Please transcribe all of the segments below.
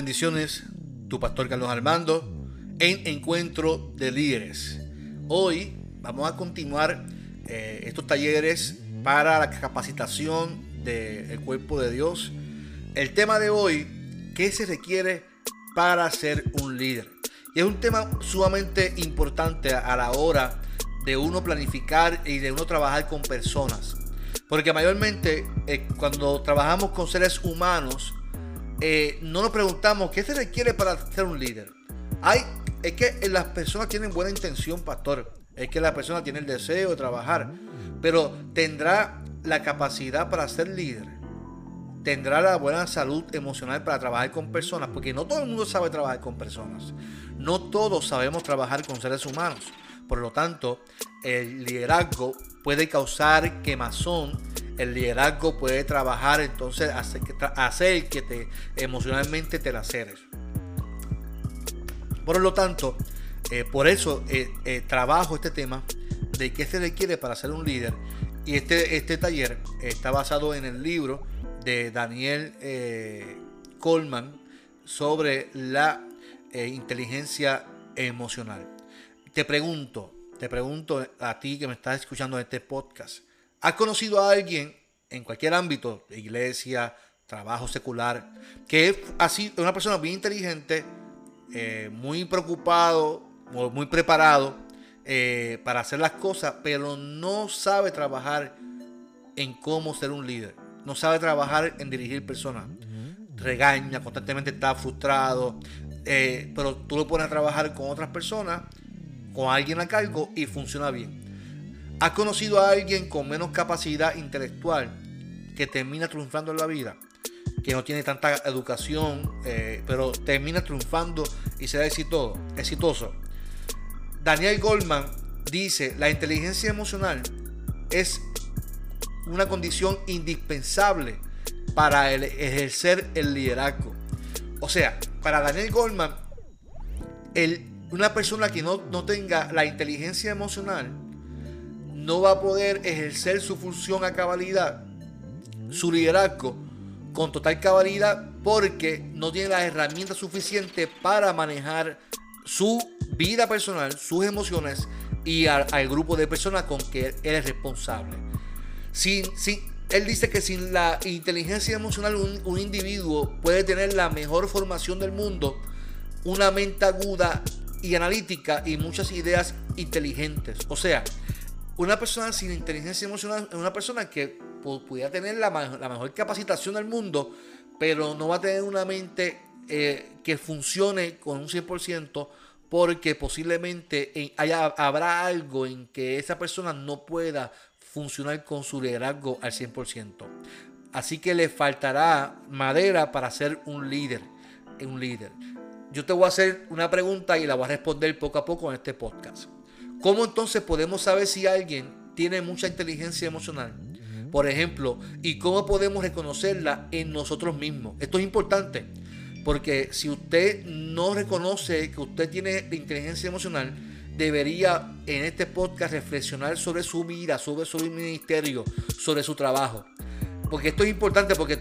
Bendiciones, tu pastor Carlos Armando, en Encuentro de Líderes. Hoy vamos a continuar eh, estos talleres para la capacitación del cuerpo de Dios. El tema de hoy, ¿qué se requiere para ser un líder? Y es un tema sumamente importante a la hora de uno planificar y de uno trabajar con personas. Porque mayormente eh, cuando trabajamos con seres humanos, eh, no nos preguntamos qué se requiere para ser un líder. Hay, es que las personas tienen buena intención, pastor. Es que la persona tiene el deseo de trabajar. Pero tendrá la capacidad para ser líder. Tendrá la buena salud emocional para trabajar con personas. Porque no todo el mundo sabe trabajar con personas. No todos sabemos trabajar con seres humanos. Por lo tanto, el liderazgo puede causar quemazón el liderazgo puede trabajar, entonces hacer, que te emocionalmente te laceres. Por lo tanto, eh, por eso eh, eh, trabajo este tema de qué se requiere para ser un líder. Y este, este taller está basado en el libro de Daniel Coleman sobre la inteligencia emocional. Te pregunto, te pregunto a ti que me estás escuchando en este podcast, ¿Has conocido a alguien en cualquier ámbito, iglesia, trabajo secular, que es así, una persona bien inteligente, eh, muy preocupado, muy preparado eh, para hacer las cosas, pero no sabe trabajar en cómo ser un líder, no sabe trabajar en dirigir personas, regaña, constantemente está frustrado, eh, pero tú lo pones a trabajar con otras personas, con alguien a cargo y funciona bien. ¿Has conocido a alguien con menos capacidad intelectual que termina triunfando en la vida? Que no tiene tanta educación, eh, pero termina triunfando y será exitoso. exitoso. Daniel Goldman dice, la inteligencia emocional es una condición indispensable para ejercer el liderazgo. O sea, para Daniel Goldman, una persona que no, no tenga la inteligencia emocional no va a poder ejercer su función a cabalidad, su liderazgo con total cabalidad porque no tiene las herramientas suficientes para manejar su vida personal, sus emociones y al, grupo de personas con que él es responsable. Sin, sin, él dice que sin la inteligencia emocional un, un individuo puede tener la mejor formación del mundo, una mente aguda y analítica y muchas ideas inteligentes. O sea, una persona sin inteligencia emocional es una persona que pudiera tener la, mejor capacitación del mundo, pero no va a tener una mente eh, que funcione con un 100% porque posiblemente haya, habrá algo en que esa persona no pueda funcionar con su liderazgo al 100%. Así que le faltará madera para ser un líder. Un líder. Yo te voy a hacer una pregunta y la voy a responder poco a poco en este podcast. ¿Cómo entonces podemos saber si alguien tiene mucha inteligencia emocional? Por ejemplo, ¿y cómo podemos reconocerla en nosotros mismos? Esto es importante, porque si usted no reconoce que usted tiene inteligencia emocional, debería en este podcast reflexionar sobre su vida, sobre su ministerio, sobre su trabajo. Porque esto es importante porque,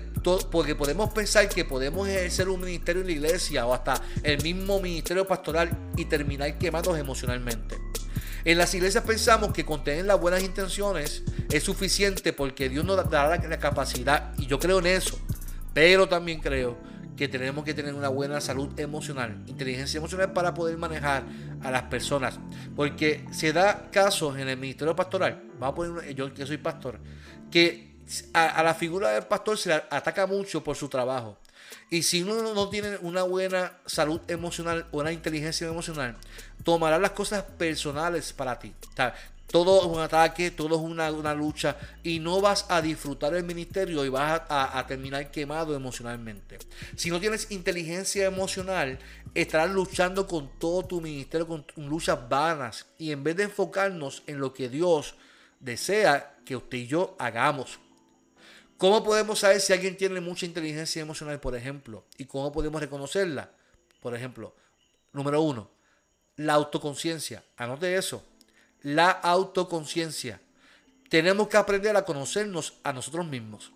porque podemos pensar que podemos ejercer un ministerio en la iglesia o hasta el mismo ministerio pastoral y terminar quemados emocionalmente. En las iglesias pensamos que con tener las buenas intenciones es suficiente porque Dios nos dará la capacidad y yo creo en eso. Pero también creo que tenemos que tener una buena salud emocional, inteligencia emocional para poder manejar a las personas. Porque se da casos en el ministerio pastoral, vamos a poner, yo que soy pastor, que a, la figura del pastor se le ataca mucho por su trabajo. Y si uno no tiene una buena salud emocional o una inteligencia emocional, tomará las cosas personales para ti. todo es un ataque, todo es una, lucha y no vas a disfrutar el ministerio y vas a, terminar quemado emocionalmente. Si no tienes inteligencia emocional, estarás luchando con todo tu ministerio, con luchas vanas y en vez de enfocarnos en lo que Dios desea que usted y yo hagamos. ¿Cómo podemos saber si alguien tiene mucha inteligencia emocional, por ejemplo? ¿Y cómo podemos reconocerla? Por ejemplo, número uno, la autoconciencia. Anote eso. La autoconciencia. Tenemos que aprender a conocernos a nosotros mismos.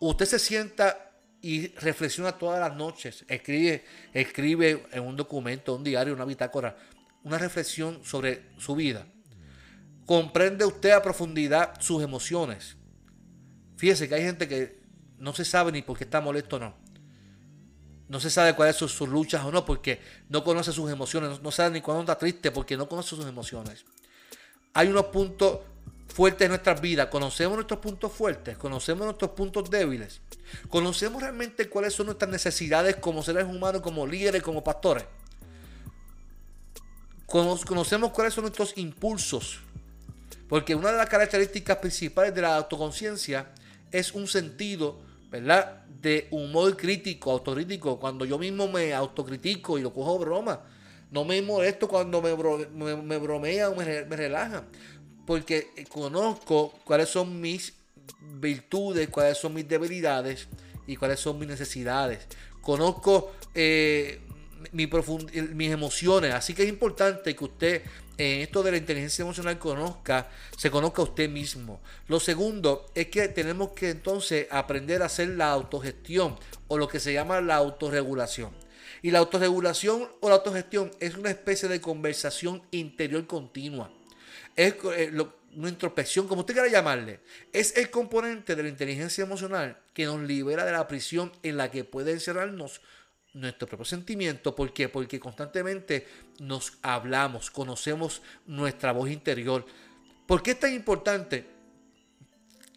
Usted se sienta y reflexiona todas las noches. Escribe, escribe en un documento, un diario, una bitácora, una reflexión sobre su vida. Comprende usted a profundidad sus emociones. Fíjese que hay gente que no se sabe ni por qué está molesto o no. No se sabe cuáles son sus luchas o no, porque no conoce sus emociones. No sabe ni cuándo está triste, porque no conoce sus emociones. Hay unos puntos fuertes en nuestras vidas. Conocemos nuestros puntos fuertes, conocemos nuestros puntos débiles. Conocemos realmente cuáles son nuestras necesidades como seres humanos, como líderes, como pastores. Conocemos cuáles son nuestros impulsos. Porque una de las características principales de la autoconciencia es un sentido, ¿verdad? De humor crítico, autocrítico. Cuando yo mismo me autocritico y lo cojo broma. No me molesto cuando me, me, bromea o me, me relaja. Porque conozco cuáles son mis virtudes, cuáles son mis debilidades y cuáles son mis necesidades. Conozco eh, mi mis emociones. Así que es importante que usted en esto de la inteligencia emocional conozca, se conozca usted mismo. Lo segundo es que tenemos que entonces aprender a hacer la autogestión o lo que se llama la autorregulación. Y la autorregulación o la autogestión es una especie de conversación interior continua. Es eh, una introspección, como usted quiera llamarle. Es el componente de la inteligencia emocional que nos libera de la prisión en la que puede encerrarnos nuestro propio sentimiento. ¿Por qué? Porque constantemente nos hablamos, conocemos nuestra voz interior. ¿Por qué es tan importante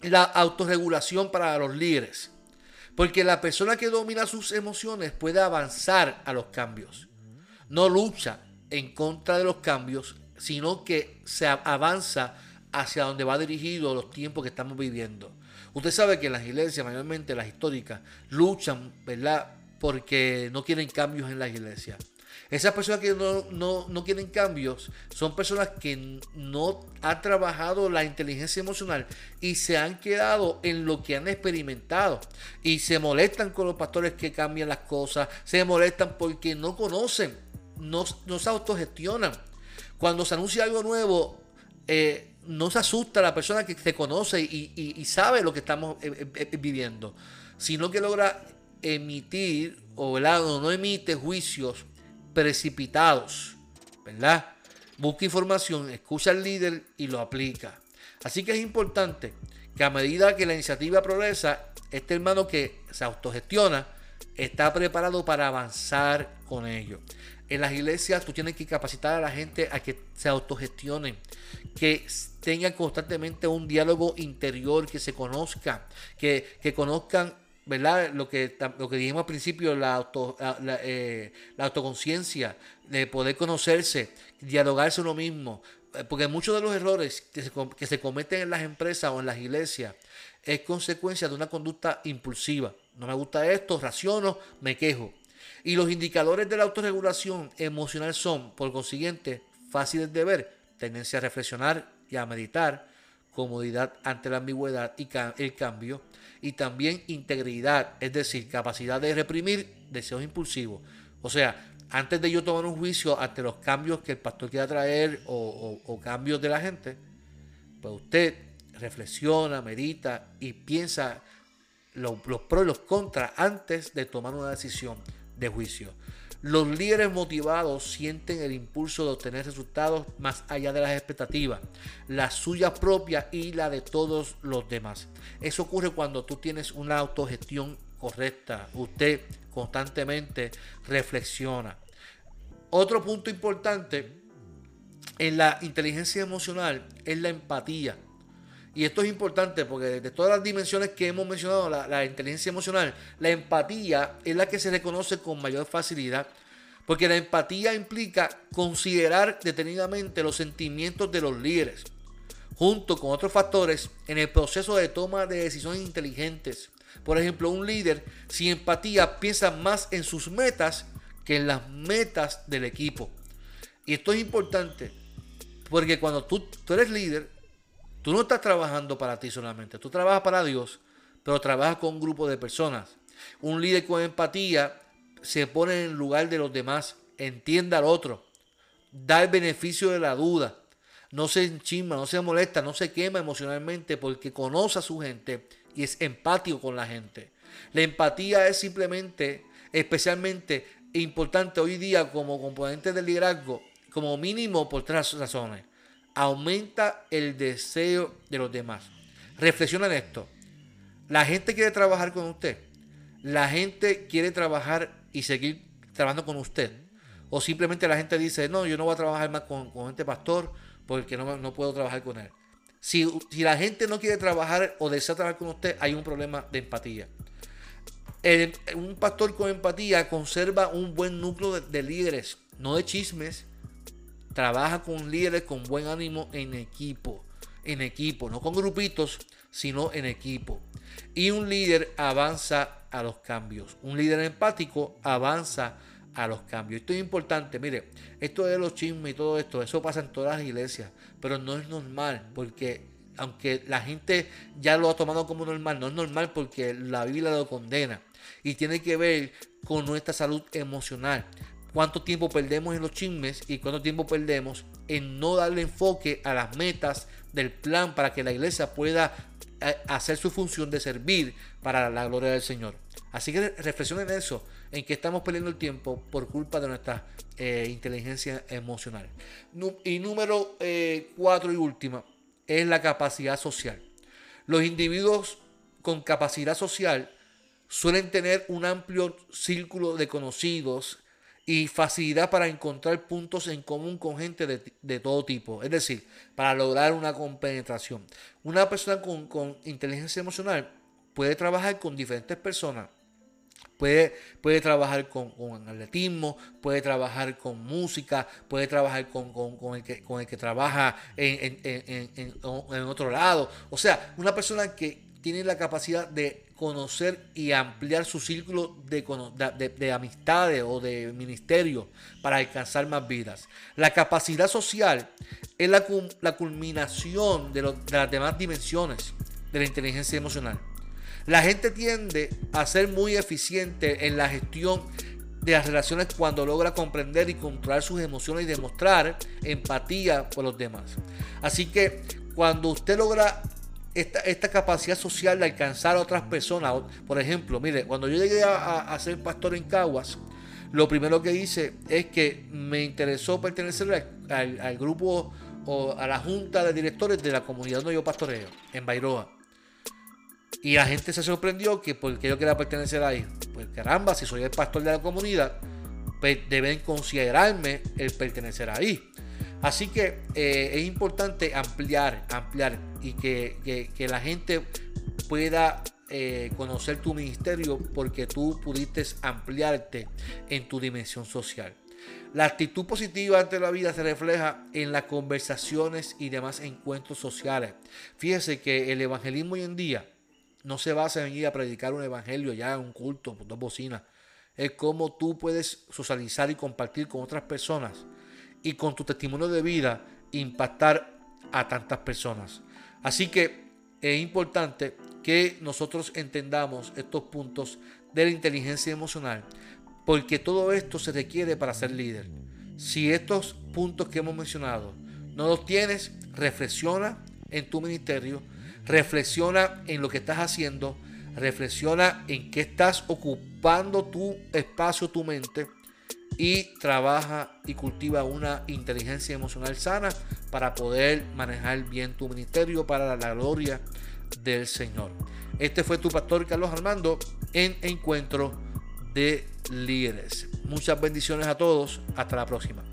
la autorregulación para los líderes? Porque la persona que domina sus emociones puede avanzar a los cambios. No lucha en contra de los cambios, sino que se avanza hacia donde va dirigido los tiempos que estamos viviendo. Usted sabe que las iglesias, mayormente las históricas, luchan, ¿verdad? Porque no quieren cambios en la iglesia. Esas personas que no, quieren cambios son personas que no han trabajado la inteligencia emocional y se han quedado en lo que han experimentado. Y se molestan con los pastores que cambian las cosas, se molestan porque no conocen, no, se autogestionan. Cuando se anuncia algo nuevo, eh, no se asusta la persona que se conoce y, sabe lo que estamos eh, eh, viviendo, sino que logra emitir o, no emite juicios precipitados, ¿verdad? Busca información, escucha al líder y lo aplica. Así que es importante que a medida que la iniciativa progresa, este hermano que se autogestiona está preparado para avanzar con ello. En las iglesias tú tienes que capacitar a la gente a que se autogestionen, que tengan constantemente un diálogo interior, que se conozcan, que, que conozcan ¿verdad? Lo que, lo que dijimos al principio, la, auto, la, eh, autoconciencia, de poder conocerse, dialogarse uno mismo. Eh, porque muchos de los errores que se, que se cometen en las empresas o en las iglesias es consecuencia de una conducta impulsiva. No me gusta esto, raciono, me quejo. Y los indicadores de la autorregulación emocional son, por consiguiente, fáciles de ver, tendencia a reflexionar y a meditar, comodidad ante la ambigüedad y el cambio, y también integridad, es decir, capacidad de reprimir deseos impulsivos. O sea, antes de yo tomar un juicio ante los cambios que el pastor quiera traer o, cambios de la gente, pues usted reflexiona, medita y piensa los, los pros y los contras antes de tomar una decisión de juicio. Los líderes motivados sienten el impulso de obtener resultados más allá de las expectativas, la suya propia y la de todos los demás. Eso ocurre cuando tú tienes una autogestión correcta. Usted constantemente reflexiona. Otro punto importante en la inteligencia emocional es la empatía. Y esto es importante porque de todas las dimensiones que hemos mencionado, la, inteligencia emocional, la empatía es la que se reconoce con mayor facilidad. Porque la empatía implica considerar detenidamente los sentimientos de los líderes, junto con otros factores en el proceso de toma de decisiones inteligentes. Por ejemplo, un líder sin empatía piensa más en sus metas que en las metas del equipo. Y esto es importante porque cuando tú, tú eres líder, Tú no estás trabajando para ti solamente, tú trabajas para Dios, pero trabajas con un grupo de personas. Un líder con empatía se pone en el lugar de los demás, entiende al otro, da el beneficio de la duda, no se enchisma, no se molesta, no se quema emocionalmente porque conoce a su gente y es empático con la gente. La empatía es simplemente, especialmente importante hoy día como componente del liderazgo, como mínimo por tres razones. Aumenta el deseo de los demás. Reflexiona en esto. La gente quiere trabajar con usted. La gente quiere trabajar y seguir trabajando con usted. O simplemente la gente dice, no, yo no voy a trabajar más con, este pastor porque no puedo trabajar con él. Si, la gente no quiere trabajar o desea trabajar con usted, hay un problema de empatía. un pastor con empatía conserva un buen núcleo de, líderes, no de chismes. Trabaja con líderes con buen ánimo en equipo. En equipo, no con grupitos, sino en equipo. Y un líder avanza a los cambios. Un líder empático avanza a los cambios. Esto es importante, mire, esto de los chismes y todo esto, eso pasa en todas las iglesias, pero no es normal porque aunque la gente ya lo ha tomado como normal, no es normal porque la Biblia lo condena y tiene que ver con nuestra salud emocional. Cuánto tiempo perdemos en los chismes y cuánto tiempo perdemos en no darle enfoque a las metas del plan para que la iglesia pueda eh, hacer su función de servir para la gloria del Señor. Así que reflexionen en eso, en que estamos perdiendo el tiempo por culpa de nuestra eh, inteligencia emocional. Y número eh, cuatro y última es la capacidad social. Los individuos con capacidad social suelen tener un amplio círculo de conocidos y facilidad para encontrar puntos en común con gente de, todo tipo, es decir, para lograr una compenetración. Una persona con, con inteligencia emocional puede trabajar con diferentes personas Puede, puede trabajar con, atletismo, puede trabajar con música, puede trabajar con, el, que, con el que trabaja en, en, otro lado. O sea, una persona que tiene la capacidad de conocer y ampliar su círculo de, de, amistades o de ministerio para alcanzar más vidas. La capacidad social es la, la culminación de, de las demás dimensiones de la inteligencia emocional. La gente tiende a ser muy eficiente en la gestión de las relaciones cuando logra comprender y controlar sus emociones y demostrar empatía por los demás. Así que cuando usted logra esta, capacidad social de alcanzar a otras personas, por ejemplo, mire, cuando yo llegué a, ser pastor en Caguas, lo primero que hice es que me interesó pertenecer al, grupo o a la junta de directores de la comunidad donde yo pastoreo, en Bairoa. Y la gente se sorprendió que porque yo quería pertenecer ahí. Pues caramba, si soy el pastor de la comunidad, pues deben considerarme el pertenecer ahí. Así que eh, es importante ampliar, ampliar y que, la gente pueda eh, conocer tu ministerio porque tú pudiste ampliarte en tu dimensión social. La actitud positiva ante la vida se refleja en las conversaciones y demás encuentros sociales. Fíjese que el evangelismo hoy en día no se basa en ir a predicar un evangelio ya en un culto, dos bocinas. Es cómo tú puedes socializar y compartir con otras personas y con tu testimonio de vida impactar a tantas personas. Así que es importante que nosotros entendamos estos puntos de la inteligencia emocional, porque todo esto se requiere para ser líder. Si estos puntos que hemos mencionado no los tienes, reflexiona en tu ministerio reflexiona en lo que estás haciendo, reflexiona en qué estás ocupando tu espacio, tu mente y trabaja y cultiva una inteligencia emocional sana para poder manejar bien tu ministerio para la gloria del Señor. Este fue tu pastor Carlos Armando en Encuentro de Líderes. Muchas bendiciones a todos. Hasta la próxima.